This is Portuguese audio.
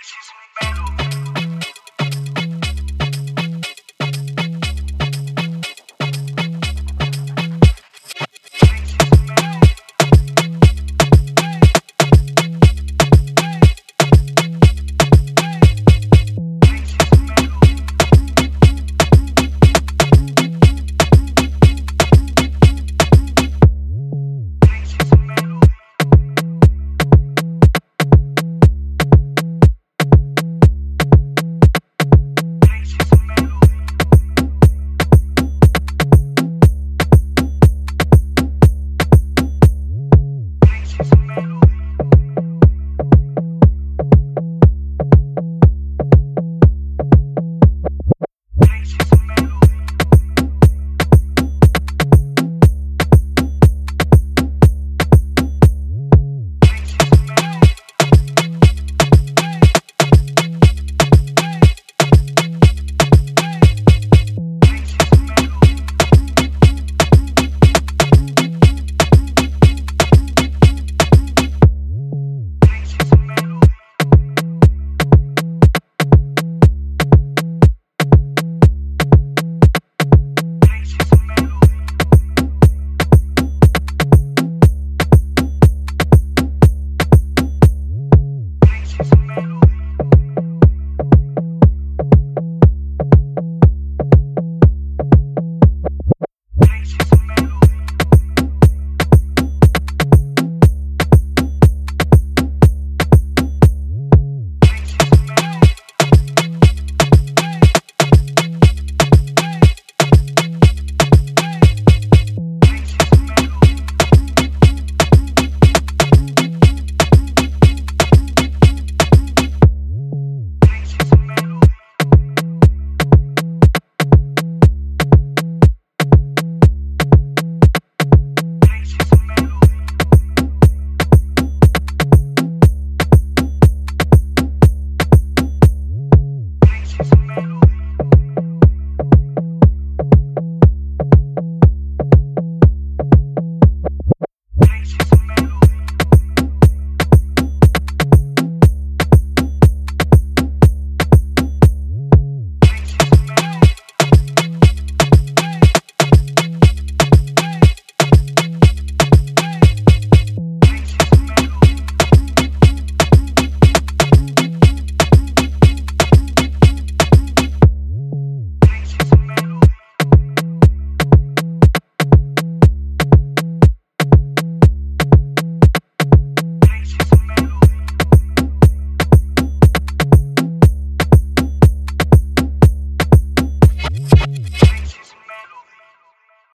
bitches me.